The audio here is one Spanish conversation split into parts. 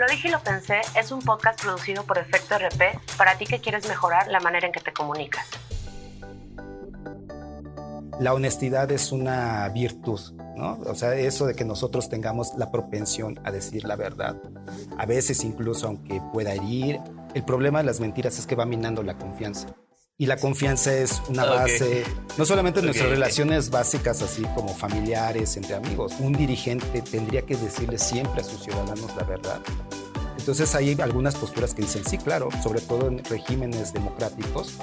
Lo dije y lo pensé es un podcast producido por Efecto RP para ti que quieres mejorar la manera en que te comunicas. La honestidad es una virtud, ¿no? O sea, eso de que nosotros tengamos la propensión a decir la verdad, a veces incluso aunque pueda herir. El problema de las mentiras es que va minando la confianza. Y la confianza es una base, no solamente en nuestras relaciones básicas, así como familiares, entre amigos. Un dirigente tendría que decirle siempre a sus ciudadanos la verdad. Entonces hay algunas posturas que dicen, sí, claro, sobre todo en regímenes democráticos,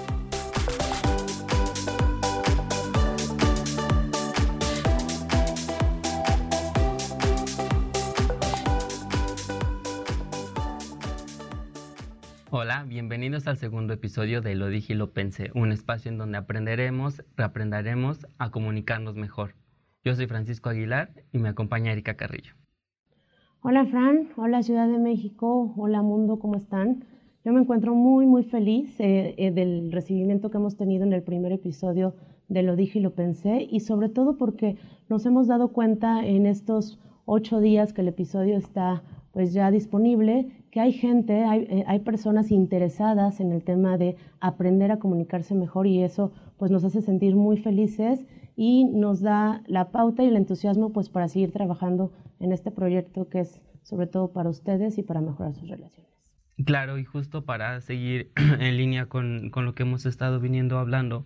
Hola, bienvenidos al segundo episodio de Lo dije y lo pensé, un espacio en donde aprenderemos, reaprenderemos a comunicarnos mejor. Yo soy Francisco Aguilar y me acompaña Erika Carrillo. Hola Fran, hola Ciudad de México, hola mundo, ¿cómo están? Yo me encuentro muy, muy feliz eh, eh, del recibimiento que hemos tenido en el primer episodio de Lo dije y lo pensé y sobre todo porque nos hemos dado cuenta en estos ocho días que el episodio está pues ya disponible, que hay gente, eh, hay, personas interesadas en el tema de aprender a comunicarse mejor y eso pues nos hace sentir muy felices y nos da la pauta y el entusiasmo pues para seguir trabajando en este proyecto que es sobre todo para ustedes y para mejorar sus relaciones. Claro, y justo para seguir en línea con, con lo que hemos estado viniendo hablando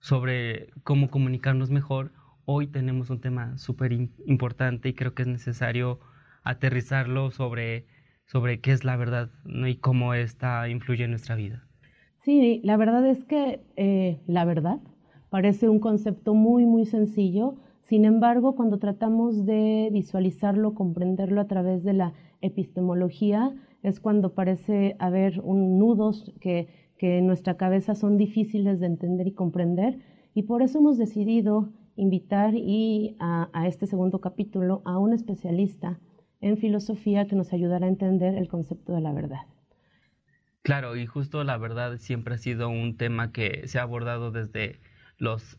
sobre cómo comunicarnos mejor, hoy tenemos un tema súper importante y creo que es necesario aterrizarlo sobre, sobre qué es la verdad y cómo esta influye en nuestra vida. Sí, la verdad es que eh, la verdad parece un concepto muy, muy sencillo. Sin embargo, cuando tratamos de visualizarlo, comprenderlo a través de la epistemología, es cuando parece haber un nudos que, que en nuestra cabeza son difíciles de entender y comprender. Y por eso hemos decidido invitar y a, a este segundo capítulo a un especialista en filosofía que nos ayudará a entender el concepto de la verdad. Claro, y justo la verdad siempre ha sido un tema que se ha abordado desde los,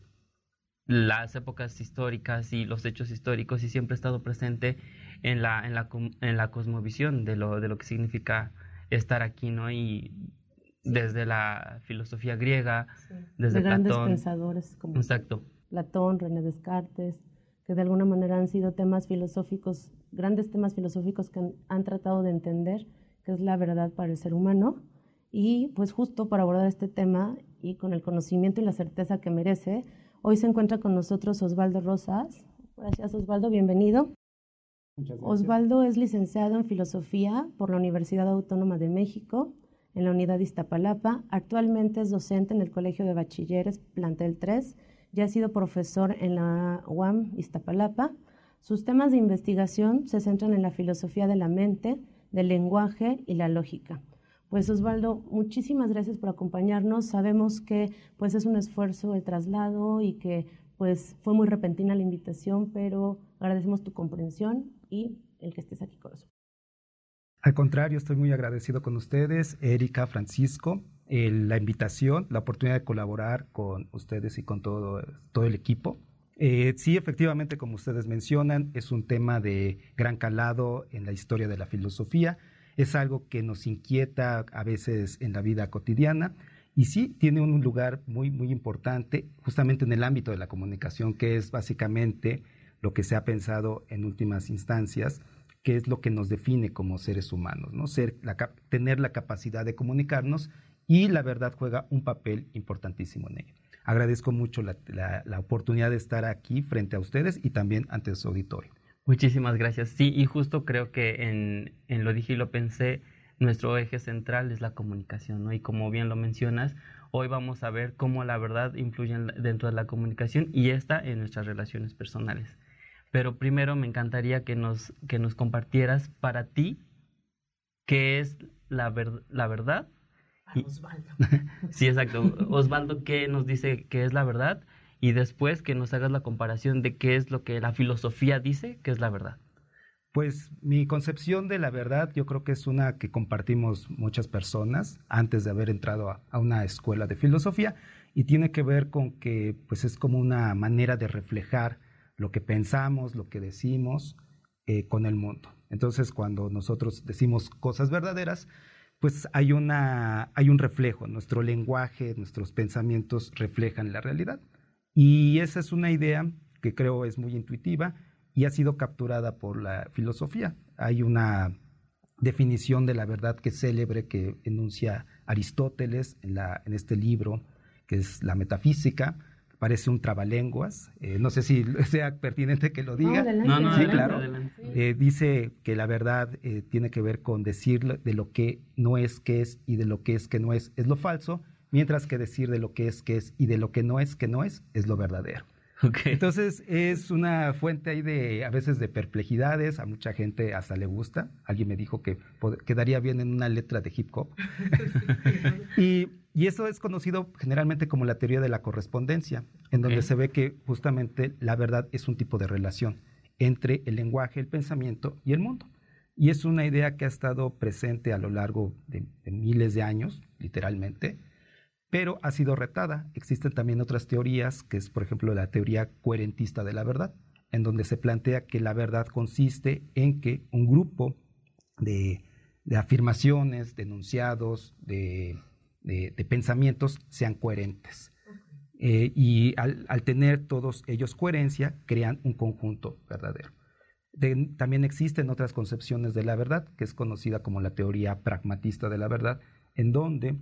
las épocas históricas y los hechos históricos y siempre ha estado presente en la, en la, en la cosmovisión de lo, de lo que significa estar aquí, ¿no? Y desde la filosofía griega, desde de grandes pensadores como Exacto. Platón, René Descartes, que de alguna manera han sido temas filosóficos, grandes temas filosóficos que han, tratado de entender qué es la verdad para el ser humano. Y pues justo para abordar este tema y con el conocimiento y la certeza que merece, hoy se encuentra con nosotros Osvaldo Rosas. Gracias Osvaldo, bienvenido. Osvaldo es licenciado en Filosofía por la Universidad Autónoma de México en la unidad de Iztapalapa. Actualmente es docente en el Colegio de Bachilleres Plantel 3 ya ha sido profesor en la UAM Iztapalapa. Sus temas de investigación se centran en la filosofía de la mente, del lenguaje y la lógica. Pues Osvaldo, muchísimas gracias por acompañarnos. Sabemos que pues es un esfuerzo el traslado y que pues fue muy repentina la invitación, pero agradecemos tu comprensión y el que estés aquí con nosotros. Al contrario, estoy muy agradecido con ustedes, Erika, Francisco, la invitación, la oportunidad de colaborar con ustedes y con todo, todo el equipo. Eh, sí, efectivamente, como ustedes mencionan, es un tema de gran calado en la historia de la filosofía. Es algo que nos inquieta a veces en la vida cotidiana. Y sí, tiene un lugar muy, muy importante justamente en el ámbito de la comunicación, que es básicamente lo que se ha pensado en últimas instancias, que es lo que nos define como seres humanos, ¿no? Ser, tener la capacidad de comunicarnos y la verdad juega un papel importantísimo en ello. Agradezco mucho la, oportunidad de estar aquí frente a ustedes y también ante su auditorio. Muchísimas gracias. Sí, y justo creo que en, en lo dije y lo pensé, nuestro eje central es la comunicación, ¿no? Y como bien lo mencionas, hoy vamos a ver cómo la verdad influye dentro de la comunicación y esta en nuestras relaciones personales. Pero primero me encantaría que nos, que nos compartieras para ti qué es la, la verdad Osvaldo. sí, exacto. Osvaldo, ¿qué nos dice que es la verdad? Y después que nos hagas la comparación de qué es lo que la filosofía dice que es la verdad. Pues mi concepción de la verdad yo creo que es una que compartimos muchas personas antes de haber entrado a, una escuela de filosofía y tiene que ver con que pues es como una manera de reflejar lo que pensamos, lo que decimos eh, con el mundo. Entonces, cuando nosotros decimos cosas verdaderas, pues hay, una, hay un reflejo, nuestro lenguaje, nuestros pensamientos reflejan la realidad. Y esa es una idea que creo es muy intuitiva y ha sido capturada por la filosofía. Hay una definición de la verdad que es célebre que enuncia Aristóteles en, la, en este libro, que es la metafísica, parece un trabalenguas. Eh, no sé si sea pertinente que lo diga. No, no, sí, claro. Eh, dice que la verdad eh, tiene que ver con decir de lo que no es que es y de lo que es que no es es lo falso, mientras que decir de lo que es que es y de lo que no es que no es es lo verdadero. Entonces es una fuente ahí de a veces de perplejidades, a mucha gente hasta le gusta. Alguien me dijo que quedaría bien en una letra de hip hop. y, y, eso es conocido generalmente como la teoría de la correspondencia, en donde se ve que justamente la verdad es un tipo de relación entre el lenguaje, el pensamiento y el mundo. Y es una idea que ha estado presente a lo largo de miles de años, literalmente, pero ha sido retada. Existen también otras teorías, que es por ejemplo la teoría coherentista de la verdad, en donde se plantea que la verdad consiste en que un grupo de, afirmaciones, de enunciados, de, pensamientos sean coherentes. Eh, y al, tener todos ellos coherencia, crean un conjunto verdadero. también existen otras concepciones de la verdad, que es conocida como la teoría pragmatista de la verdad, en donde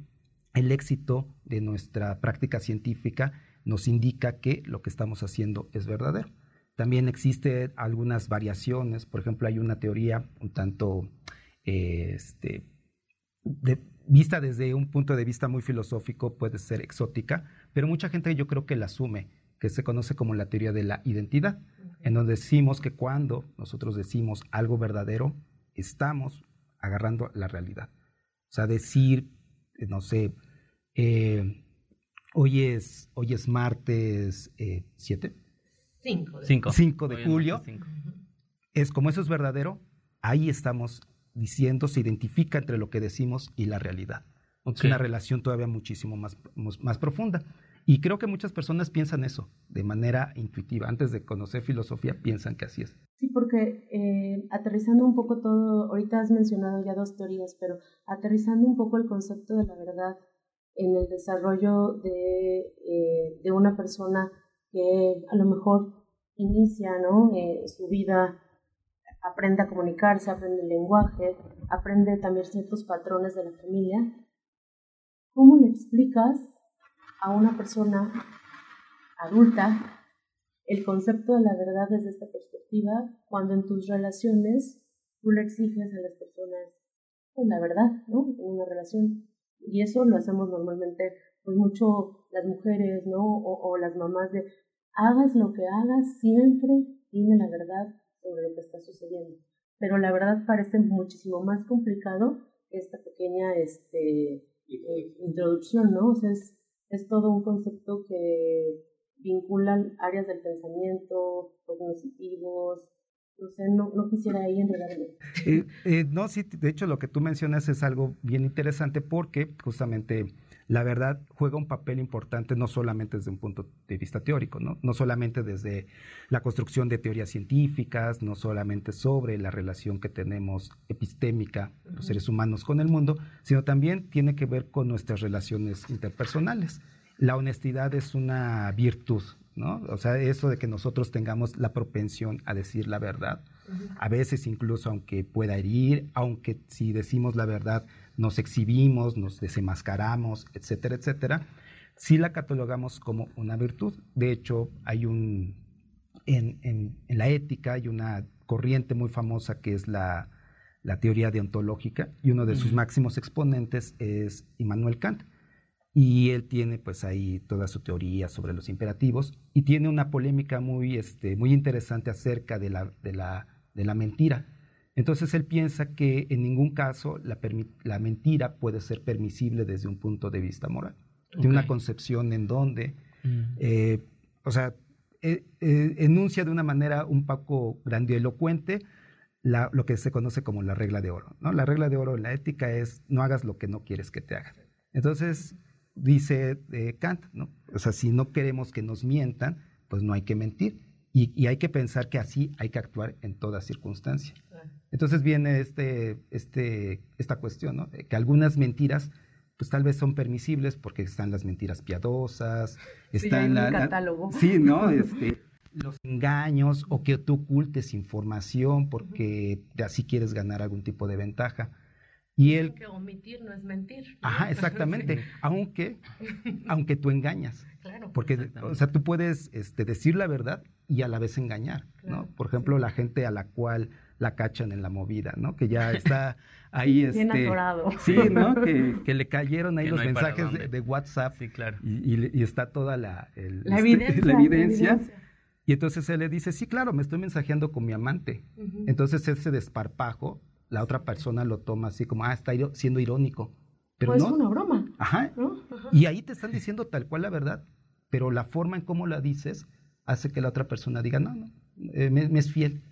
el éxito de nuestra práctica científica nos indica que lo que estamos haciendo es verdadero. También existen algunas variaciones, por ejemplo, hay una teoría un tanto este, vista desde un punto de vista muy filosófico, puede ser exótica, pero mucha gente yo creo que la asume, que se conoce como la teoría de la identidad, en donde decimos que cuando nosotros decimos algo verdadero, estamos agarrando la realidad. O sea, decir, no sé, eh, hoy, es, hoy es martes 7. Eh, 5 de, julio. Es como eso es verdadero, ahí estamos diciendo, se identifica entre lo que decimos y la realidad. Es una relación todavía muchísimo más, más profunda. Y creo que muchas personas piensan eso de manera intuitiva. Antes de conocer filosofía, piensan que así es. Sí, porque eh, aterrizando un poco todo, ahorita has mencionado ya dos teorías, pero aterrizando un poco el concepto de la verdad en el desarrollo de, eh, de una persona que a lo mejor inicia ¿no? Eh, su vida, aprende a comunicarse, aprende el lenguaje, aprende también ciertos patrones de la familia. ¿Cómo le explicas a una persona adulta el concepto de la verdad desde esta perspectiva cuando en tus relaciones tú le exiges a las personas pues, la verdad, ¿no? En una relación y eso lo hacemos normalmente, pues mucho las mujeres, ¿no? O, las mamás de, hagas lo que hagas, siempre dime la verdad sobre lo que está sucediendo. Pero la verdad parece muchísimo más complicado esta pequeña este, eh, introducción, ¿no? O sea, es, es todo un concepto que vincula áreas del pensamiento, cognitivos, no sé, no, quisiera ahí enredarme. Eh, no, sí, de hecho lo que tú mencionas es algo bien interesante porque justamente la verdad juega un papel importante no solamente desde un punto de vista teórico, ¿no? no solamente desde la construcción de teorías científicas, no solamente sobre la relación que tenemos epistémica los seres humanos con el mundo, sino también tiene que ver con nuestras relaciones interpersonales. La honestidad es una virtud ¿no? O sea, eso de que nosotros tengamos la propensión a decir la verdad, a veces incluso aunque pueda herir, aunque si decimos la verdad nos exhibimos, nos desenmascaramos, etcétera, etcétera, sí la catalogamos como una virtud. De hecho, hay un, en, en, la ética hay una corriente muy famosa que es la, la teoría deontológica y uno de sus máximos exponentes es Immanuel Kant y él tiene pues ahí toda su teoría sobre los imperativos y tiene una polémica muy, este, muy interesante acerca de la, de, la, de la mentira. Entonces él piensa que en ningún caso la, la, mentira puede ser permisible desde un punto de vista moral. Tiene una concepción en donde, mm. eh, o sea, eh, eh, enuncia de una manera un poco grandilocuente la, lo que se conoce como la regla de oro. ¿no? La regla de oro en la ética es no hagas lo que no quieres que te hagan. Entonces, dice Kant, ¿no? O sea, si no queremos que nos mientan, pues no hay que mentir. Y, hay que pensar que así hay que actuar en toda circunstancia. Entonces viene este, este, esta cuestión, ¿no? Que algunas mentiras pues tal vez son permisibles porque están las mentiras piadosas, están la, catálogo. sí, ¿no? Este, los engaños o que tú ocultes información porque así quieres ganar algún tipo de ventaja. Y él que omitir no es mentir. Ajá, exactamente. Aunque, aunque tú engañas. Claro. Porque, o sea, tú puedes este, decir la verdad y a la vez engañar, ¿no? Por ejemplo, la gente a la cual la cachan en la movida, ¿no? Que ya está ahí, este, sí, ¿no? Que, le cayeron ahí los mensajes de, WhatsApp, sí, claro, y, está toda la, la, este, evidencia, y entonces él le dice, sí, claro, me estoy mensajeando con mi amante, entonces ese desparpajo, la otra persona lo toma así como, ah, está siendo irónico, pero pues no, es una broma, Ajá. y ahí te están diciendo tal cual la verdad, pero la forma en cómo la dices hace que la otra persona diga, no, no, eh, me es fiel.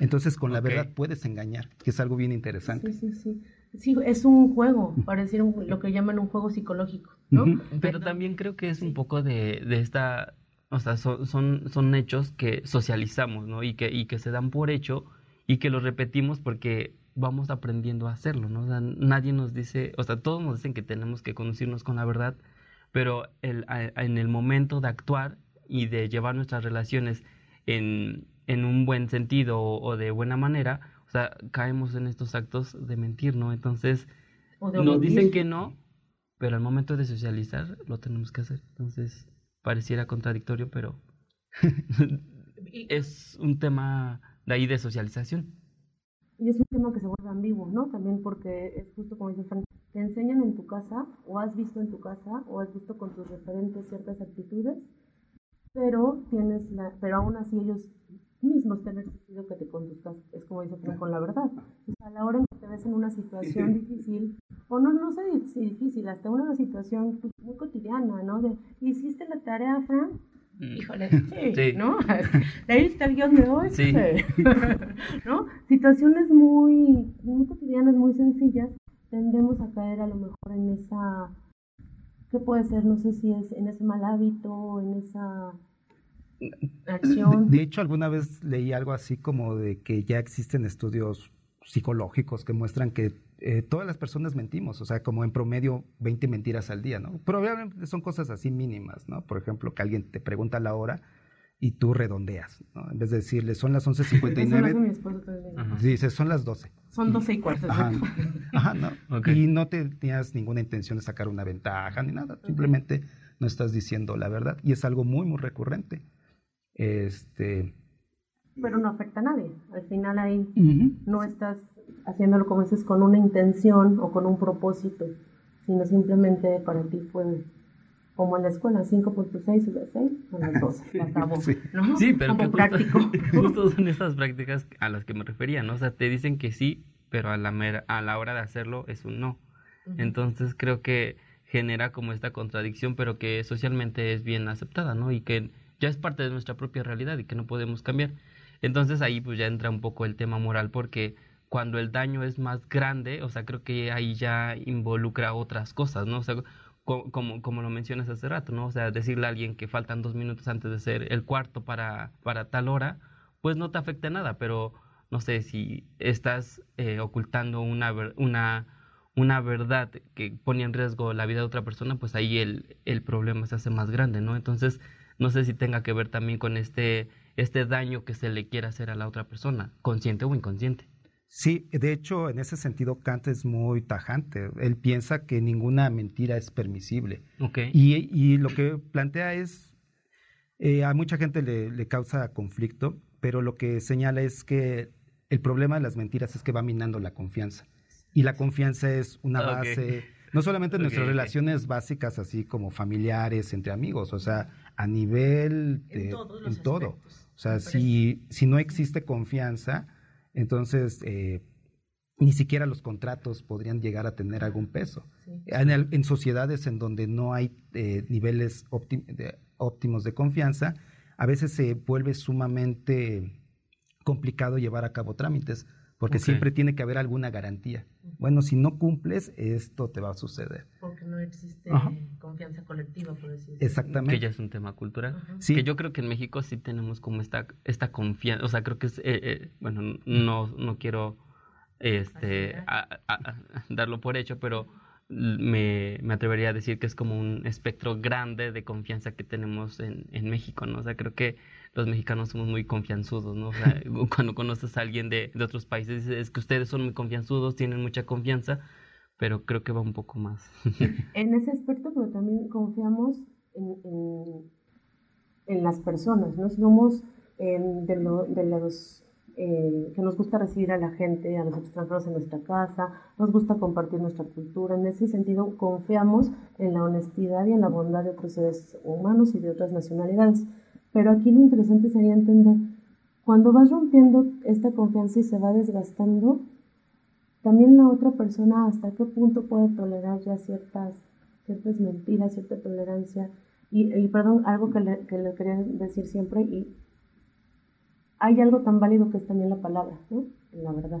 Entonces con la verdad puedes engañar, que es algo bien interesante. Sí, sí, sí. Sí, es un juego, decir lo que llaman un juego psicológico, ¿no? Pero también creo que es un poco de, de esta, o sea, son, son, son, hechos que socializamos, ¿no? Y que, y que se dan por hecho y que los repetimos porque vamos aprendiendo a hacerlo, ¿no? O sea, nadie nos dice, o sea, todos nos dicen que tenemos que conducirnos con la verdad, pero el, en el momento de actuar y de llevar nuestras relaciones en, en un buen sentido o, de buena manera, o sea, caemos en estos actos de mentir, ¿no? Entonces, nos dicen que no, pero al momento de socializar lo tenemos que hacer. Entonces, pareciera contradictorio, pero es un tema de ahí de socialización. Y es un tema que se vuelve ambiguo, ¿no? También porque es justo como dice Frank, te enseñan en tu casa, o has visto en tu casa, o has visto con tus referentes ciertas actitudes, pero tienes la, pero aún así ellos mismos tener sentido que te conduzcas, es como dice con la verdad. a la hora en que te ves en una situación difícil, o no, no sé si difícil, hasta una situación pues, muy cotidiana, ¿no? De, ¿hiciste la tarea, Fran? Mm. Híjole, sí, ¿no? ¿Leíste el guion de hoy? Sí. ¿No? Situaciones muy, muy cotidianas, muy sencillas, tendemos a caer a lo mejor en esa, ¿qué puede ser? No sé si es en ese mal hábito, en esa de hecho, alguna vez leí algo así como de que ya existen estudios psicológicos que muestran que eh, todas las personas mentimos, o sea, como en promedio 20 mentiras al día, ¿no? Probablemente son cosas así mínimas, ¿no? Por ejemplo, que alguien te pregunta la hora y tú redondeas, ¿no? En vez de decirle, son las 11.59, dices, son las 12. Son 12 y cuarto. Ajá, ajá ¿no? Y no tenías ninguna intención de sacar una ventaja ni nada, simplemente no estás diciendo la verdad y es algo muy, muy recurrente. Este, pero no afecta a nadie. Al final ahí no estás haciéndolo como dices con una intención o con un propósito, sino simplemente para ti fue como en la escuela, 5.6 y 6 a las 12, acabó. Sí, ¿no? sí pero que justo, justo, son estas prácticas a las que me refería, ¿no? O sea, te dicen que sí, pero a la, a la hora de hacerlo es un no. Entonces creo que genera como esta contradicción, pero que socialmente es bien aceptada, ¿no? Y que ya es parte de nuestra propia realidad y que no podemos cambiar. Entonces ahí pues ya entra un poco el tema moral porque cuando el daño es más grande, o sea, creo que ahí ya involucra otras cosas, ¿no? O sea, como, como lo mencionas hace rato, ¿no? O sea, decirle a alguien que faltan dos minutos antes de ser el cuarto para, para tal hora, pues no te afecta nada, pero no sé, si estás eh, ocultando una, una, una verdad que pone en riesgo la vida de otra persona, pues ahí el, el problema se hace más grande, ¿no? Entonces, no sé si tenga que ver también con este, este daño que se le quiere hacer a la otra persona, consciente o inconsciente. Sí, de hecho, en ese sentido, Kant es muy tajante. Él piensa que ninguna mentira es permisible. Okay. Y, lo que plantea es, eh, a mucha gente le, causa conflicto, pero lo que señala es que el problema de las mentiras es que va minando la confianza. Y la confianza es una base, no solamente en nuestras relaciones básicas, así como familiares, entre amigos, o sea, a nivel de, en, todo. O sea, si, si no existe confianza, entonces eh, ni siquiera los contratos podrían llegar a tener algún peso. En, sociedades en donde no hay eh, niveles óptimos de confianza, a veces se vuelve sumamente complicado llevar a cabo trámites porque siempre tiene que haber alguna garantía. Bueno, si no cumples, esto te va a suceder. Porque no existe confianza colectiva, por decirlo Exactamente. Que ya es un tema cultural. Sí. Que yo creo que en México sí tenemos como esta, esta confianza, o sea, creo que es, eh, eh, bueno, no, no quiero este, darlo por hecho, pero me, me, atrevería a decir que es como un espectro grande de confianza que tenemos en, en México, ¿no? O sea, creo que los mexicanos somos muy confianzudos, ¿no? O sea, cuando conoces a alguien de, de, otros países, dices, es que ustedes son muy confianzudos, tienen mucha confianza, pero creo que va un poco más. en ese aspecto, pero también confiamos en, en, las personas, ¿no? Somos de, lo, de los eh, que nos gusta recibir a la gente, a los extranjeros en nuestra casa, nos gusta compartir nuestra cultura. En ese sentido, confiamos en la honestidad y en la bondad de otros seres humanos y de otras nacionalidades. Pero aquí lo interesante sería entender, cuando vas rompiendo esta confianza y se va desgastando, también la otra persona hasta qué punto puede tolerar ya ciertas, ciertas mentiras, cierta tolerancia. Y, perdón, algo que le, que le quería decir siempre, y hay algo tan válido que es también la palabra, ¿no? La verdad.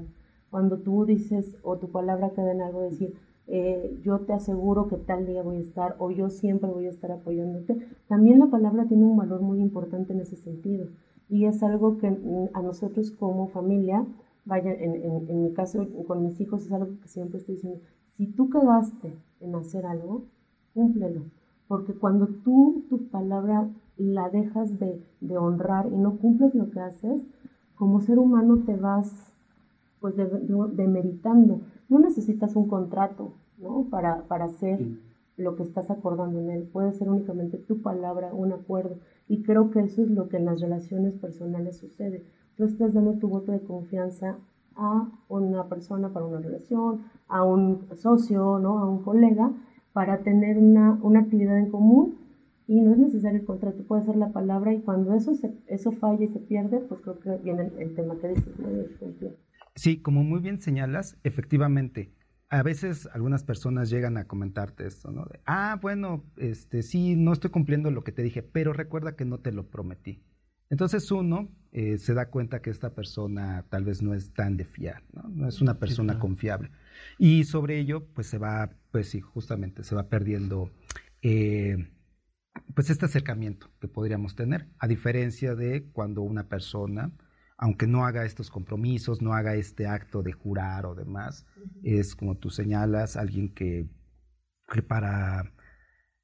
Cuando tú dices, o tu palabra queda en algo, decir, eh, yo te aseguro que tal día voy a estar, o yo siempre voy a estar apoyándote, también la palabra tiene un valor muy importante en ese sentido. Y es algo que mm, a nosotros como familia, vaya, en, en, en mi caso con mis hijos, es algo que siempre estoy diciendo, si tú quedaste en hacer algo, cúmplelo. Porque cuando tú, tu palabra la dejas de, honrar y no cumples lo que haces, como ser humano te vas pues demeritando. no necesitas un contrato ¿no? para, para hacer lo que estás acordando en él. Puede ser únicamente tu palabra, un acuerdo. Y creo que eso es lo que en las relaciones personales sucede. Tú estás dando tu voto de confianza a una persona para una relación, a un socio, ¿no? a un colega, para tener una, una actividad en común y no es necesario el contrato, puede ser la palabra y cuando eso, se, eso falla y se pierde, pues creo que viene el, tema que dices. Sí, como muy bien señalas, efectivamente, a veces algunas personas llegan a comentarte esto, ¿no? ah, bueno, este, sí, no estoy cumpliendo lo que te dije, pero recuerda que no te lo prometí. Entonces uno eh, se da cuenta que esta persona tal vez no es tan de fiar, ¿no? no es una persona confiable. Y sobre ello, pues se va, pues sí, justamente se va perdiendo eh, pues este acercamiento que podríamos tener, a diferencia de cuando una persona, aunque no haga estos compromisos, no haga este acto de jurar o demás, es como tú señalas, alguien que, para,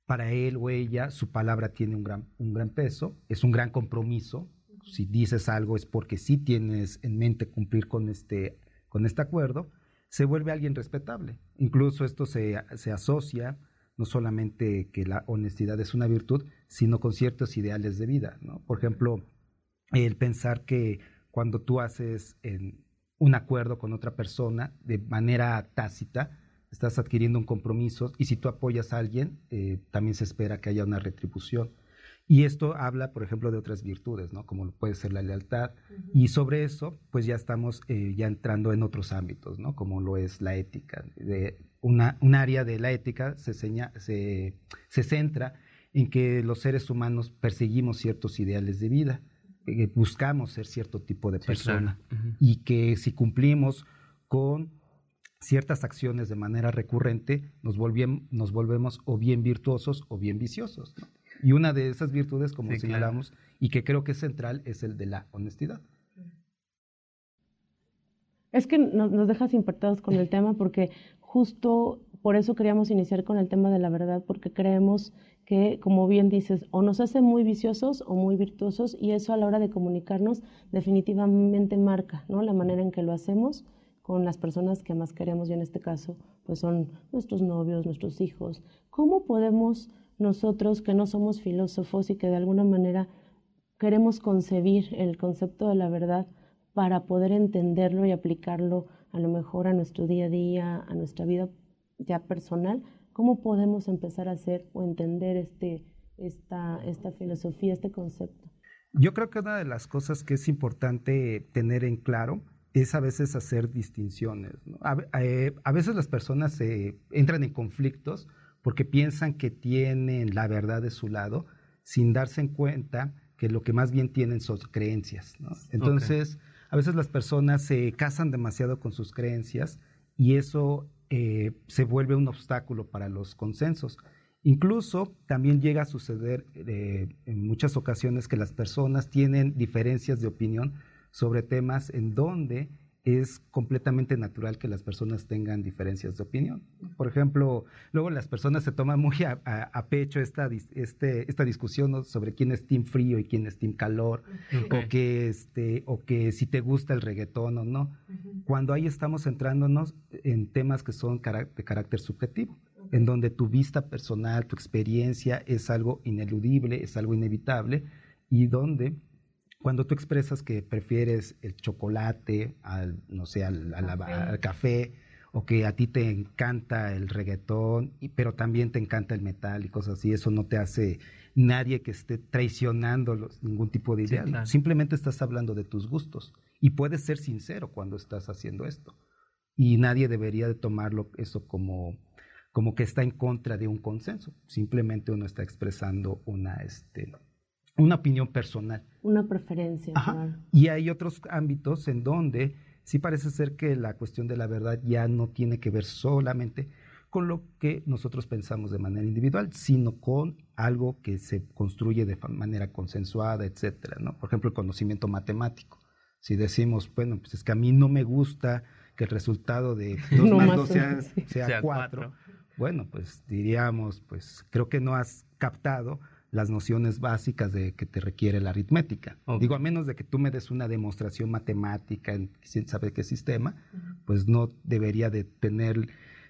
para él o ella su palabra tiene un gran, un gran peso, es un gran compromiso. Si dices algo es porque sí tienes en mente cumplir con este, con este acuerdo, se vuelve alguien respetable. Incluso esto se, se asocia no solamente que la honestidad es una virtud, sino con ciertos ideales de vida. ¿no? Por ejemplo, el pensar que cuando tú haces un acuerdo con otra persona de manera tácita, estás adquiriendo un compromiso y si tú apoyas a alguien, eh, también se espera que haya una retribución. Y esto habla, por ejemplo, de otras virtudes, ¿no? Como puede ser la lealtad. Y sobre eso, pues ya estamos eh, ya entrando en otros ámbitos, ¿no? Como lo es la ética. De una, un área de la ética se, se, se, centra en que los seres humanos perseguimos ciertos ideales de vida, eh, buscamos ser cierto tipo de persona y que si cumplimos con ciertas acciones de manera recurrente, nos, nos volvemos o bien virtuosos o bien viciosos. ¿no? Y una de esas virtudes, como señalamos, y que creo que es central, es el de la honestidad. Es que nos, nos dejas impactados con el tema porque justo por eso queríamos iniciar con el tema de la verdad, porque creemos que, como bien dices, o nos hace muy viciosos o muy virtuosos y eso a la hora de comunicarnos definitivamente marca ¿no? la manera en que lo hacemos con las personas que más queremos y en este caso pues son nuestros novios, nuestros hijos. ¿Cómo podemos nosotros que no somos filósofos y que de alguna manera queremos concebir el concepto de la verdad para poder entenderlo y aplicarlo a lo mejor a nuestro día a día, a nuestra vida ya personal, ¿cómo podemos empezar a hacer o entender este, esta, esta filosofía, este concepto? Yo creo que una de las cosas que es importante tener en claro es a veces hacer distinciones. Eh, a, veces las personas entran en conflictos porque piensan que tienen la verdad de su lado sin darse en cuenta que lo que más bien tienen son creencias. Entonces, a veces las personas se casan demasiado con sus creencias y eso eh, se vuelve un obstáculo para los consensos. Incluso también llega a suceder eh, en muchas ocasiones que las personas tienen diferencias de opinión sobre temas en donde es completamente natural que las personas tengan diferencias de opinión. Por ejemplo, luego las personas se toman muy a, pecho esta, este, esta discusión sobre quién es team frío y quién es team calor, o, que, este, o que si te gusta el reggaetón o no, cuando ahí estamos centrándonos en temas que son de carácter subjetivo, en donde tu vista personal, tu experiencia es algo ineludible, es algo inevitable, y donde cuando tú expresas que prefieres el chocolate al, no sé, al, café. o que a ti te encanta el reggaetón, pero también te encanta el metal y cosas así, eso no te hace nadie que esté traicionando ningún tipo de idea. Simplemente estás hablando de tus gustos y puedes ser sincero cuando estás haciendo esto. Y nadie debería de tomarlo eso como, como que está en contra de un consenso. Simplemente uno está expresando una, este, una opinión personal. Una preferencia. Y hay otros ámbitos en donde sí parece ser que la cuestión de la verdad ya no tiene que ver solamente con lo que nosotros pensamos de manera individual, sino con algo que se construye de manera consensuada, etcétera, ¿no? Por ejemplo, el conocimiento matemático. Si decimos, bueno, pues es que a mí no me gusta que el resultado de 2 más 2 sea 4, bueno, pues diríamos, pues creo que no has captado las nociones básicas de que te requiere la aritmética. Digo, a menos de que tú me des una demostración matemática en sabe qué sistema, pues no debería de tener,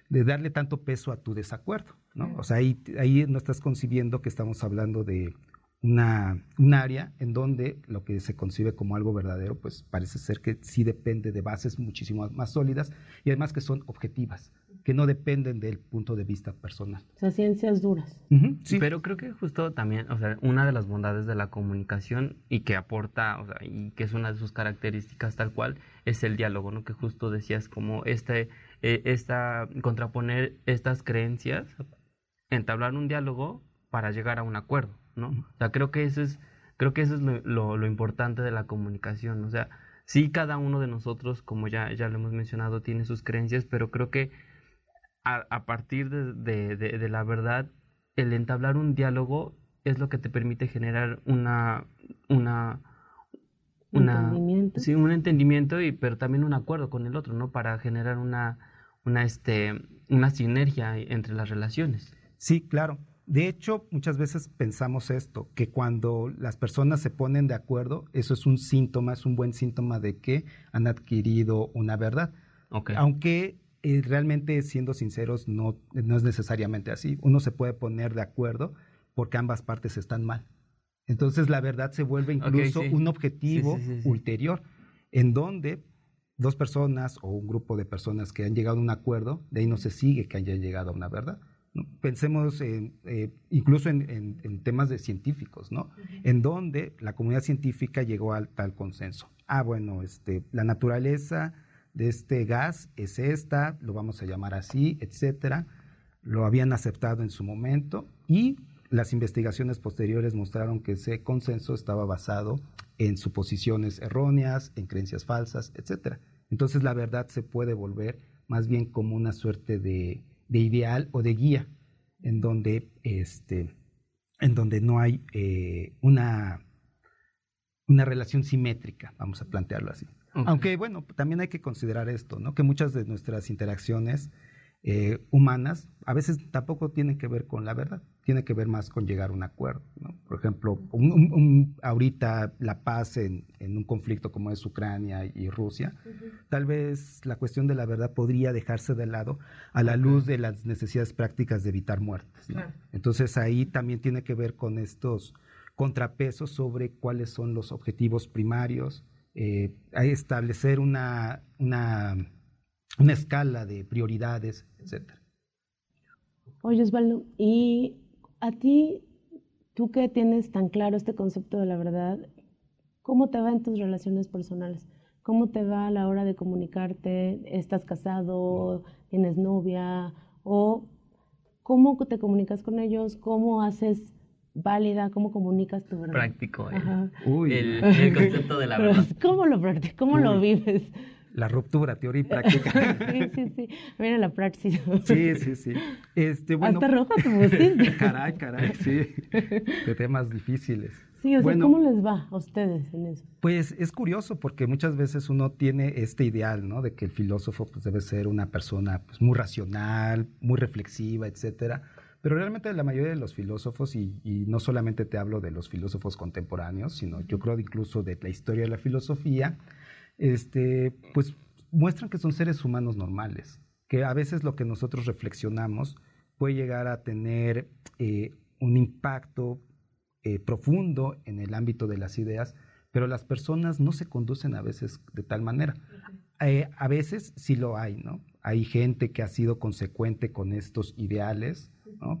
de darle tanto peso a tu desacuerdo, ¿no? O sea, ahí, ahí no estás concibiendo que estamos hablando de una, un área en donde lo que se concibe como algo verdadero, pues parece ser que sí depende de bases muchísimo más sólidas y además que son objetivas que no dependen del punto de vista personal. O sea, ciencias duras. sí. Pero creo que justo también, o sea, una de las bondades de la comunicación y que aporta, o sea, y que es una de sus características tal cual, es el diálogo, ¿no? Que justo decías como este, eh, esta, contraponer estas creencias, entablar un diálogo para llegar a un acuerdo, ¿no? O sea, creo que eso es, creo que eso es lo, lo importante de la comunicación, o sea, sí cada uno de nosotros, como ya, ya lo hemos mencionado, tiene sus creencias, pero creo que a, partir de, la verdad, el entablar un diálogo es lo que te permite generar una, una, ¿Entendimiento? sí, un entendimiento y pero también un acuerdo con el otro, ¿no? Para generar una, una, este, una sinergia entre las relaciones. Sí, claro. De hecho, muchas veces pensamos esto, que cuando las personas se ponen de acuerdo, eso es un síntoma, es un buen síntoma de que han adquirido una verdad. Aunque realmente, siendo sinceros, no, no es necesariamente así. Uno se puede poner de acuerdo porque ambas partes están mal. Entonces, la verdad se vuelve incluso un objetivo ulterior, en donde dos personas o un grupo de personas que han llegado a un acuerdo, de ahí no se sigue que hayan llegado a una verdad. Pensemos eh, incluso en, temas de científicos, ¿no? En donde la comunidad científica llegó al tal consenso. Ah, bueno, este, la naturaleza de este gas es esta, lo vamos a llamar así, etcétera. Lo habían aceptado en su momento y las investigaciones posteriores mostraron que ese consenso estaba basado en suposiciones erróneas, en creencias falsas, etcétera. Entonces la verdad se puede volver más bien como una suerte de, ideal o de guía, en donde, este, en donde no hay eh, una, una relación simétrica, vamos a plantearlo así. Aunque, bueno, también hay que considerar esto, ¿no? Que muchas de nuestras interacciones eh, humanas a veces tampoco tienen que ver con la verdad, tiene que ver más con llegar a un acuerdo, ¿no? Por ejemplo, ahorita la paz en, un conflicto como es Ucrania y Rusia, tal vez la cuestión de la verdad podría dejarse de lado a la luz de las necesidades prácticas de evitar muertes, Entonces ahí también tiene que ver con estos contrapesos sobre cuáles son los objetivos primarios, eh, establecer una, una, una, escala de prioridades, etc. Oye, Osvaldo, ¿y a ti, tú que tienes tan claro este concepto de la verdad, cómo te va en tus relaciones personales? ¿Cómo te va a la hora de comunicarte? ¿Estás casado? ¿Tienes novia? ¿O cómo te comunicas con ellos? ¿Cómo haces válida, cómo comunicas tu verdad. Práctico, eh. El, concepto de la verdad. ¿Cómo lo practicas? ¿Cómo lo vives? La ruptura, teoría y práctica. sí, sí, sí. Mira la praxis. sí, sí, sí. Este, bueno, Hasta rojo te pusiste. caray, caray, sí. De temas difíciles. Sí, o sea, ¿cómo les va a ustedes en eso? Pues es curioso porque muchas veces uno tiene este ideal, ¿no? De que el filósofo pues, debe ser una persona pues, muy racional, muy reflexiva, etcétera. Pero realmente la mayoría de los filósofos, y, y, no solamente te hablo de los filósofos contemporáneos, sino yo creo incluso de la historia de la filosofía, este, pues muestran que son seres humanos normales, que a veces lo que nosotros reflexionamos puede llegar a tener eh, un impacto eh, profundo en el ámbito de las ideas, pero las personas no se conducen a veces de tal manera. Eh, a veces sí lo hay, ¿no? Hay gente que ha sido consecuente con estos ideales,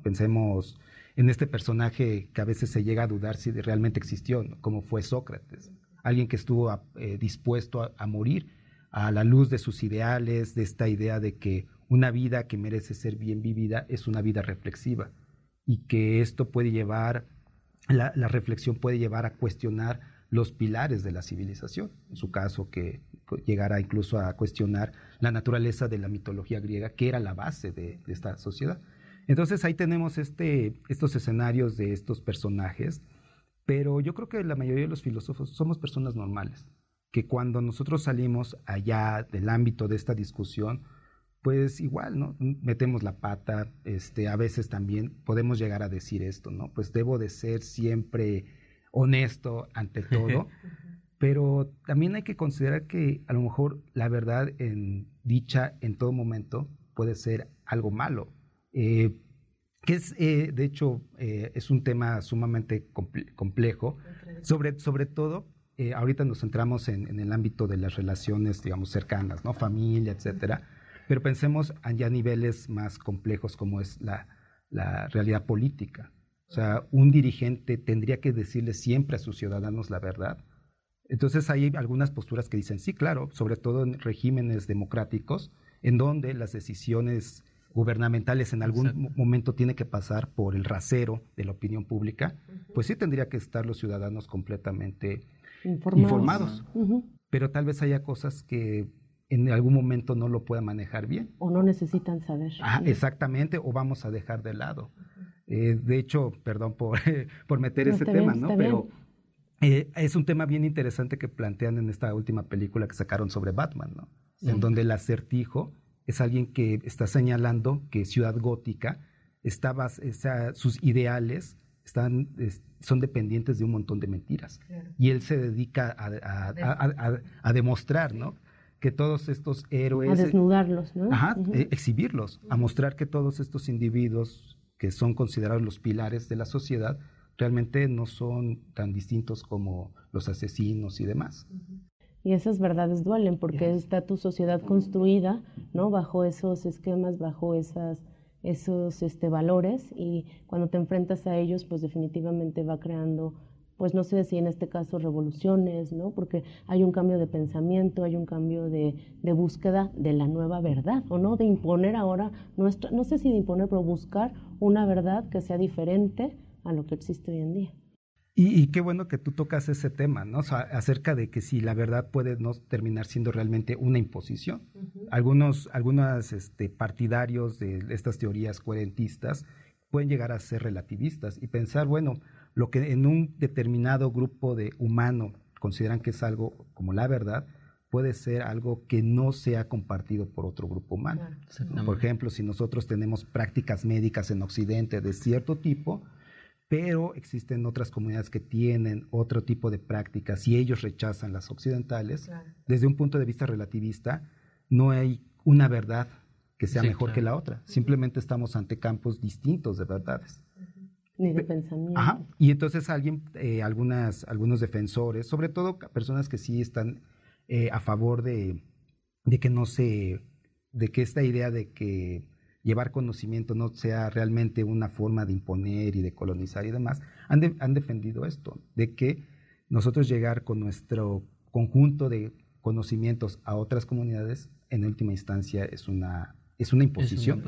Pensemos en este personaje que a veces se llega a dudar si realmente existió, como fue Sócrates, alguien que estuvo dispuesto a morir a la luz de sus ideales, de esta idea de que una vida que merece ser bien vivida es una vida reflexiva y que esto puede llevar, la, reflexión puede llevar a cuestionar los pilares de la civilización, en su caso que llegara incluso a cuestionar la naturaleza de la mitología griega, que era la base de, esta sociedad. Entonces ahí tenemos este, estos escenarios de estos personajes, pero yo creo que la mayoría de los filósofos somos personas normales, que cuando nosotros salimos allá del ámbito de esta discusión, pues igual, ¿no? Metemos la pata, este, a veces también podemos llegar a decir esto, ¿no? Pues debo de ser siempre honesto ante todo, pero también hay que considerar que a lo mejor la verdad en dicha en todo momento puede ser algo malo, eh, que es, eh, de hecho, eh, es un tema sumamente complejo, sobre, sobre todo ahorita nos centramos en, el ámbito de las relaciones, digamos, cercanas, ¿no? Familia, etcétera. Pero pensemos ya a niveles más complejos como es la, realidad política. O sea, un dirigente tendría que decirle siempre a sus ciudadanos la verdad. Entonces hay algunas posturas que dicen, sí, claro, sobre todo en regímenes democráticos, en donde las decisiones gubernamentales en algún momento tienen que pasar por el rasero de la opinión pública, pues sí tendría que estar los ciudadanos completamente informados. Pero tal vez haya cosas que en algún momento no lo puedan manejar bien. O no necesitan saber. Ah, exactamente, o vamos a dejar de lado. Eh, de hecho, perdón por, por meter ese tema, ¿no? Pero eh, es un tema bien interesante que plantean en esta última película que sacaron sobre Batman, ¿no? En donde el acertijo es alguien que está señalando que Ciudad Gótica estaba, sus ideales están, son dependientes de un montón de mentiras. Y él se dedica a, demostrar, ¿no? Que todos estos héroes... A desnudarlos, ¿no? Ajá, eh, exhibirlos, a mostrar que todos estos individuos que son considerados los pilares de la sociedad realmente no son tan distintos como los asesinos y demás. Y esas verdades duelen porque está tu sociedad construida, ¿no? Bajo esos esquemas, bajo esas esos este, valores y cuando te enfrentas a ellos, pues definitivamente va creando, pues no sé si en este caso revoluciones, ¿no? Porque hay un cambio de pensamiento, hay un cambio de, de búsqueda de la nueva verdad, ¿o no? De imponer ahora nuestra, no sé si de imponer, pero buscar una verdad que sea diferente a lo que existe hoy en día. Y, qué bueno que tú tocas ese tema, ¿no? O sea, acerca de que si la verdad puede no terminar siendo realmente una imposición. Algunos, algunos este, partidarios de estas teorías coherentistas pueden llegar a ser relativistas y pensar, bueno, lo que en un determinado grupo de humano consideran que es algo como la verdad, puede ser algo que no sea compartido por otro grupo humano. Por ejemplo, si nosotros tenemos prácticas médicas en Occidente de cierto tipo, pero existen otras comunidades que tienen otro tipo de prácticas y ellos rechazan las occidentales. Desde un punto de vista relativista, no hay una verdad que sea mejor que la otra. Simplemente estamos ante campos distintos de verdades. Ni de pensamiento. Ajá. Y entonces alguien, eh, algunas, algunos defensores, sobre todo personas que sí están eh, a favor de, de que no se, de que esta idea de que llevar conocimiento no sea realmente una forma de imponer y de colonizar y demás, han, han defendido esto, de que nosotros llegar con nuestro conjunto de conocimientos a otras comunidades, en última instancia es una, es una imposición.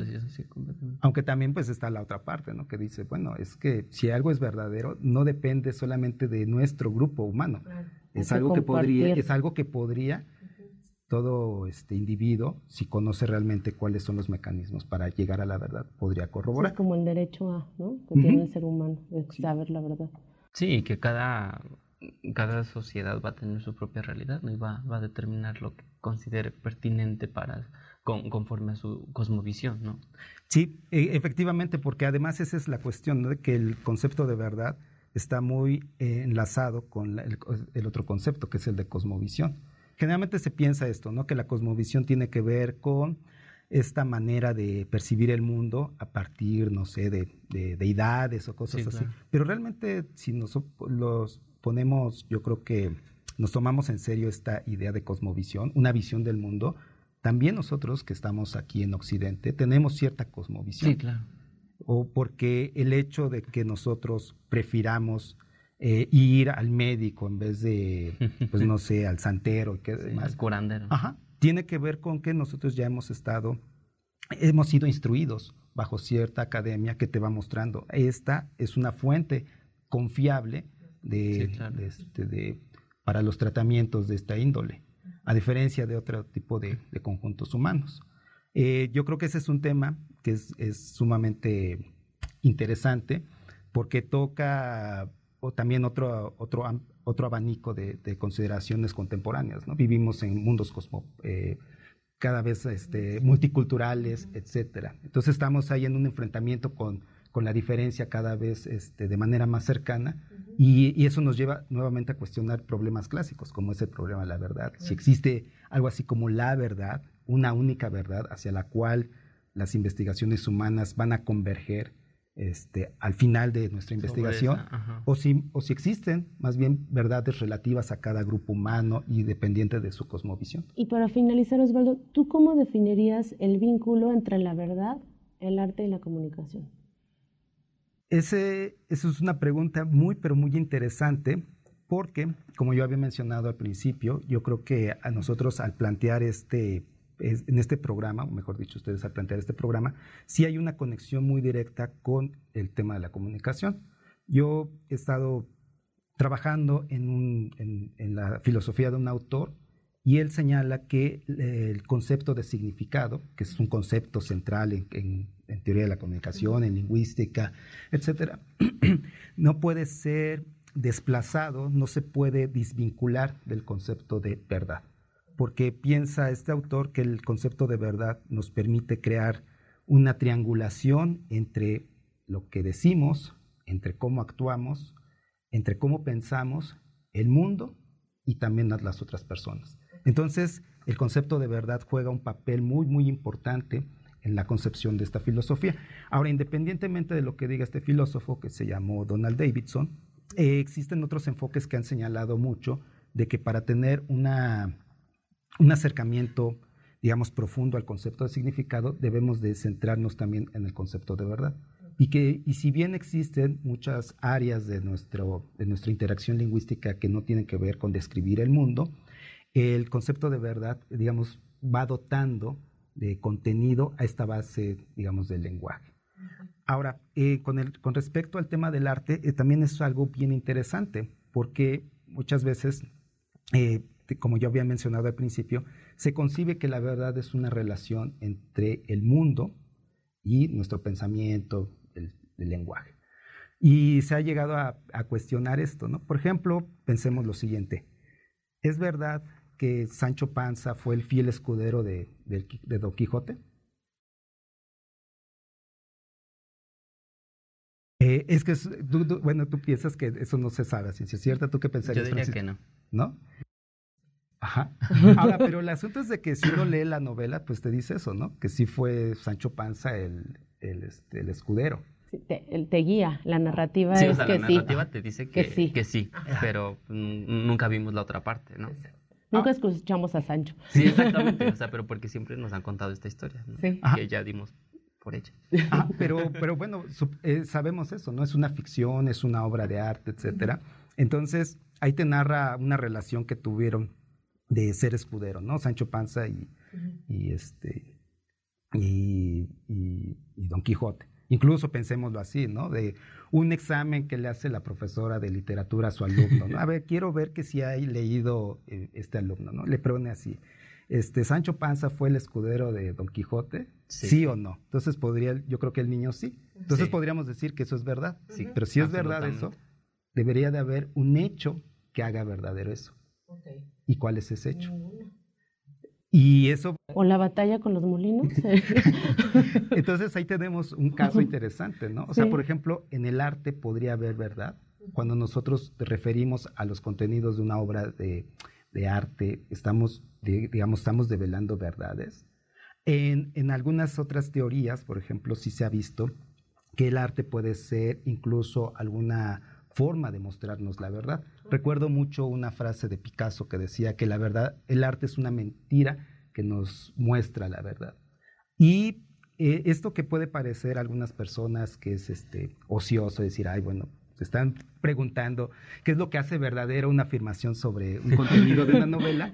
Aunque también pues está la otra parte, ¿no? Que dice, bueno, es que si algo es verdadero, no depende solamente de nuestro grupo humano. Es, algo que podría, es algo que podría todo este individuo, si conoce realmente cuáles son los mecanismos para llegar a la verdad, podría corroborar. es como el derecho a, ¿no? Que tiene el ser humano, de saber la verdad. Sí, que cada, cada sociedad va a tener su propia realidad ¿no? y va, va a determinar lo que considere pertinente para conforme a su cosmovisión, ¿no? Sí, e, efectivamente, porque además esa es la cuestión, ¿no? de que el concepto de verdad está muy eh, enlazado con el, otro concepto, que es el de cosmovisión. Generalmente se piensa esto, ¿no? Que la cosmovisión tiene que ver con esta manera de percibir el mundo a partir, no sé, de, deidades o cosas así. Pero realmente, si nos los ponemos, yo creo que nos tomamos en serio esta idea de cosmovisión, una visión del mundo, también nosotros que estamos aquí en Occidente tenemos cierta cosmovisión. Sí, claro. O porque el hecho de que nosotros prefiramos eh, ir al médico en vez de, pues no sé, al santero y qué demás. curandero. Ajá. Tiene que ver con que nosotros ya hemos estado, hemos sido instruidos bajo cierta academia que te va mostrando. Esta es una fuente confiable de, este, de, para los tratamientos de esta índole a diferencia de otro tipo de, conjuntos humanos. Eh, yo creo que ese es un tema que es, sumamente interesante porque toca o también otro, otro, otro abanico de, consideraciones contemporáneas. ¿no? Vivimos en mundos cosmo, eh, cada vez este, multiculturales, etcétera. Entonces estamos ahí en un enfrentamiento con, con la diferencia cada vez este, de manera más cercana y, eso nos lleva nuevamente a cuestionar problemas clásicos, como es el problema de la verdad. Si existe algo así como la verdad, una única verdad hacia la cual las investigaciones humanas van a converger este, al final de nuestra investigación, o, si, o si existen más bien verdades relativas a cada grupo humano y dependiente de su cosmovisión. Y para finalizar, Osvaldo, ¿tú cómo definirías el vínculo entre la verdad, el arte y la comunicación? Ese, eso es una pregunta muy, pero muy interesante porque, como yo había mencionado al principio, yo creo que a nosotros al plantear este, en este programa, o mejor dicho, ustedes al plantear este programa, sí hay una conexión muy directa con el tema de la comunicación. Yo he estado trabajando en, en la filosofía de un autor y él señala que eh, el concepto de significado, que es un concepto central en, teoría de la comunicación, en lingüística, etcétera, no puede ser desplazado, no se puede desvincular del concepto de verdad, porque piensa este autor que el concepto de verdad nos permite crear una triangulación entre lo que decimos, entre cómo actuamos, entre cómo pensamos el mundo y también las otras personas. Entonces, el concepto de verdad juega un papel muy, muy importante en la concepción de esta filosofía. Ahora, independientemente de lo que diga este filósofo que se llamó Donald Davidson, eh, existen otros enfoques que han señalado mucho de que para tener una, un acercamiento, digamos, profundo al concepto de significado, debemos de centrarnos también en el concepto de verdad. Y que, y si bien existen muchas áreas de, nuestro, de nuestra interacción lingüística que no tienen que ver con describir el mundo, el concepto de verdad, digamos, va dotando de contenido a esta base, digamos, del lenguaje. Ahora, eh, con, el, con respecto al tema del arte, eh, también es algo bien interesante, porque muchas veces, eh, como yo había mencionado al principio, se concibe que la verdad es una relación entre el mundo y nuestro pensamiento, el, lenguaje. Y se ha llegado a, a cuestionar esto, ¿no? Por ejemplo, pensemos lo siguiente. ¿Es verdad que Sancho Panza fue el fiel escudero de, Don Quijote? Eh, es que, bueno, tú piensas que eso no se sabe, ciencia cierta, ¿tú qué pensarías? Yo diría que no. ¿No? Ajá. Ahora, pero el asunto es de que si uno lee la novela, pues te dice eso, ¿no? Que sí fue Sancho Panza el, el, este, el escudero. Sí, te, te, guía, la narrativa es que sí. La narrativa te dice que, sí, que sí pero nunca vimos la otra parte, ¿no? Nunca escuchamos a Sancho. Sí, exactamente. O sea, pero porque siempre nos han contado esta historia, ¿no? Sí. Que ya dimos por hecha. Ah, pero, pero bueno, eh, sabemos eso, ¿no? Es una ficción, es una obra de arte, etcétera. Entonces, ahí te narra una relación que tuvieron de ser escudero, ¿no? Sancho Panza y, y este y, y Don Quijote. Incluso pensémoslo así, ¿no? De un examen que le hace la profesora de literatura a su alumno, ¿no? A ver, quiero ver que si hay leído eh, este alumno, ¿no? Le pone así. Este, Sancho Panza fue el escudero de Don Quijote, sí, o no. Entonces podría, yo creo que el niño sí. Entonces podríamos decir que eso es verdad. Sí. Pero si es verdad eso, debería de haber un hecho que haga verdadero eso. ¿Y cuál es ese hecho? Y eso... O la batalla con los molinos. Entonces ahí tenemos un caso interesante, ¿no? O sea, por ejemplo, en el arte podría haber verdad. Cuando nosotros referimos a los contenidos de una obra de, arte, estamos, digamos, estamos develando verdades. En, en algunas otras teorías, por ejemplo, sí se ha visto que el arte puede ser incluso alguna forma de mostrarnos la verdad. Recuerdo mucho una frase de Picasso que decía que la verdad, el arte es una mentira que nos muestra la verdad. Y eh, esto que puede parecer a algunas personas que es este, ocioso, decir, ay, bueno, se están preguntando qué es lo que hace verdadera una afirmación sobre un contenido de una novela,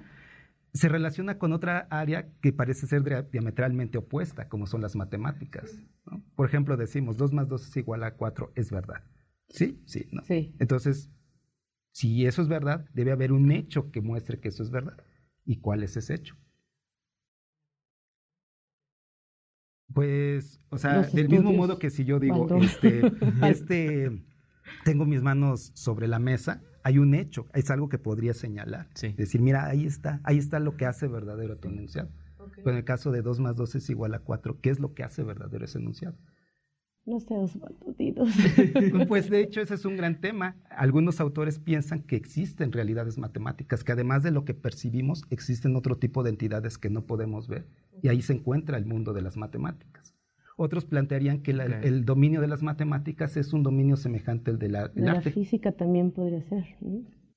se relaciona con otra área que parece ser diametralmente opuesta, como son las matemáticas. Por ejemplo, decimos 2 más 2 es igual a 4, es verdad. ¿Sí? Sí, ¿no? Sí. Entonces, si eso es verdad, debe haber un hecho que muestre que eso es verdad. ¿Y cuál es ese hecho? Pues, o sea, del mismo modo que si yo digo, este, este, tengo mis manos sobre la mesa, hay un hecho, es algo que podría señalar. Decir, mira, ahí está, ahí está lo que hace verdadero tu enunciado. Pero en el caso de 2 más 2 es igual a 4, ¿qué es lo que hace verdadero ese enunciado? No sé, pues de hecho ese es un gran tema. Algunos autores piensan que existen realidades matemáticas, que además de lo que percibimos, existen otro tipo de entidades que no podemos ver. Y ahí se encuentra el mundo de las matemáticas. Otros plantearían que el dominio de las matemáticas es un dominio semejante al de la, la física también podría ser.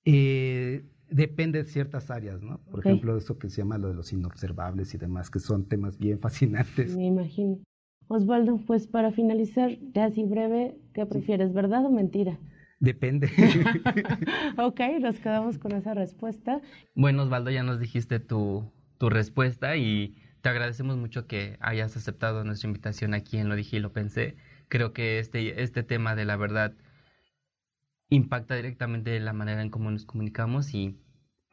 Eh, depende de ciertas áreas, ¿no? Por ejemplo, eso que se llama lo de los inobservables y demás, que son temas bien fascinantes. Me imagino. Osvaldo, pues para finalizar, ya así breve, ¿qué prefieres, verdad o mentira? Depende. ok, nos quedamos con esa respuesta. Bueno, Osvaldo, ya nos dijiste tu, tu respuesta y te agradecemos mucho que hayas aceptado nuestra invitación aquí en Lo Dije y Lo Pensé. Creo que este, este tema de la verdad impacta directamente la manera en cómo nos comunicamos y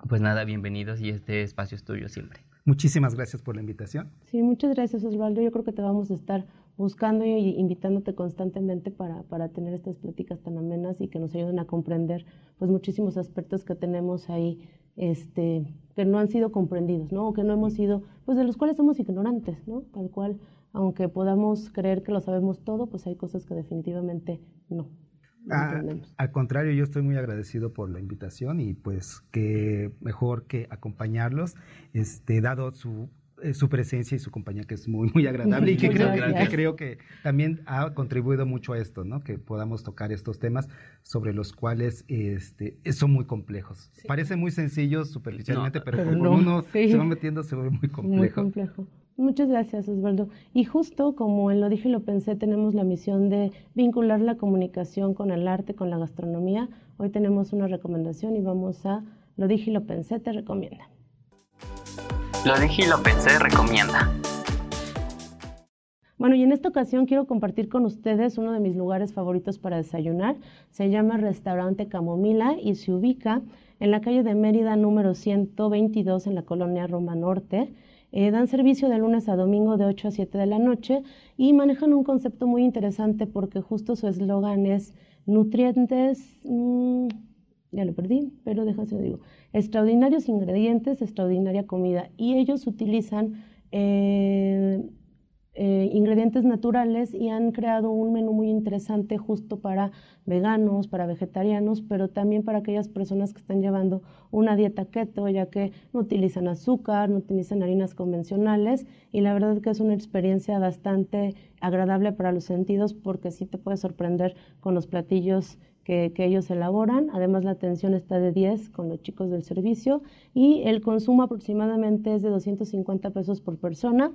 pues nada, bienvenidos y este espacio es tuyo siempre. Muchísimas gracias por la invitación. Sí, muchas gracias Osvaldo. Yo creo que te vamos a estar buscando y invitándote constantemente para, para tener estas pláticas tan amenas y que nos ayuden a comprender pues muchísimos aspectos que tenemos ahí este, que no han sido comprendidos, ¿no? O que no hemos sido, pues de los cuales somos ignorantes, ¿no? Tal cual, aunque podamos creer que lo sabemos todo, pues hay cosas que definitivamente no. Ah, al contrario, yo estoy muy agradecido por la invitación y pues que mejor que acompañarlos, este, dado su, eh, su presencia y su compañía que es muy, muy agradable y que creo, que creo, que también ha contribuido mucho a esto, ¿no? Que podamos tocar estos temas sobre los cuales este, son muy complejos. Parecen muy sencillos superficialmente, pero, cuando uno se va metiendo se vuelve muy complejo. Muy complejo. Muchas gracias, Osvaldo. Y justo como él lo dije y lo pensé, tenemos la misión de vincular la comunicación con el arte, con la gastronomía. Hoy tenemos una recomendación y vamos a Lo dije y lo pensé, te recomienda. Lo dije y lo pensé, recomienda. Bueno, y en esta ocasión quiero compartir con ustedes uno de mis lugares favoritos para desayunar. Se llama Restaurante Camomila y se ubica en la calle de Mérida número 122 en la colonia Roma Norte. Eh, dan servicio de lunes a domingo de 8 a 7 de la noche y manejan un concepto muy interesante porque justo su eslogan es nutrientes, mm, ya lo perdí, pero déjame digo, extraordinarios ingredientes, extraordinaria comida. Y ellos utilizan eh, eh, ingredientes naturales y han creado un menú muy interesante justo para veganos, para vegetarianos, pero también para aquellas personas que están llevando una dieta keto, ya que no utilizan azúcar, no utilizan harinas convencionales y la verdad que es una experiencia bastante agradable para los sentidos porque sí te puede sorprender con los platillos que, ellos elaboran. Además, la atención está de 10 con los chicos del servicio y el consumo aproximadamente es de 250 pesos por persona.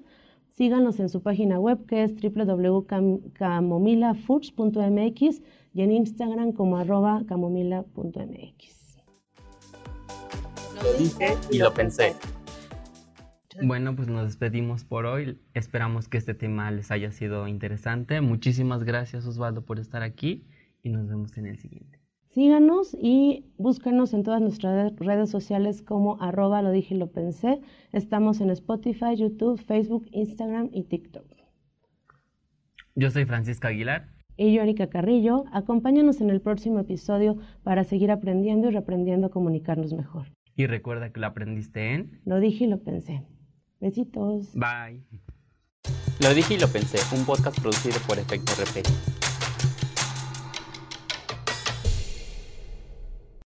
Síganos en su página web que es www.camomilafoods.mx y en Instagram como arroba camomila.mx. Lo dije y lo pensé. Bueno, pues nos despedimos por hoy. Esperamos que este tema les haya sido interesante. Muchísimas gracias Osvaldo por estar aquí y nos vemos en el siguiente. Síganos y búsquenos en todas nuestras redes sociales como arroba lo dije y lo pensé. Estamos en Spotify, YouTube, Facebook, Instagram y TikTok. Yo soy Francisca Aguilar. Y yo, Erika Carrillo, acompáñanos en el próximo episodio para seguir aprendiendo y reaprendiendo a comunicarnos mejor. Y recuerda que lo aprendiste en... Lo dije y lo pensé. Besitos. Bye. Lo dije y lo pensé, un podcast producido por Efecto RP.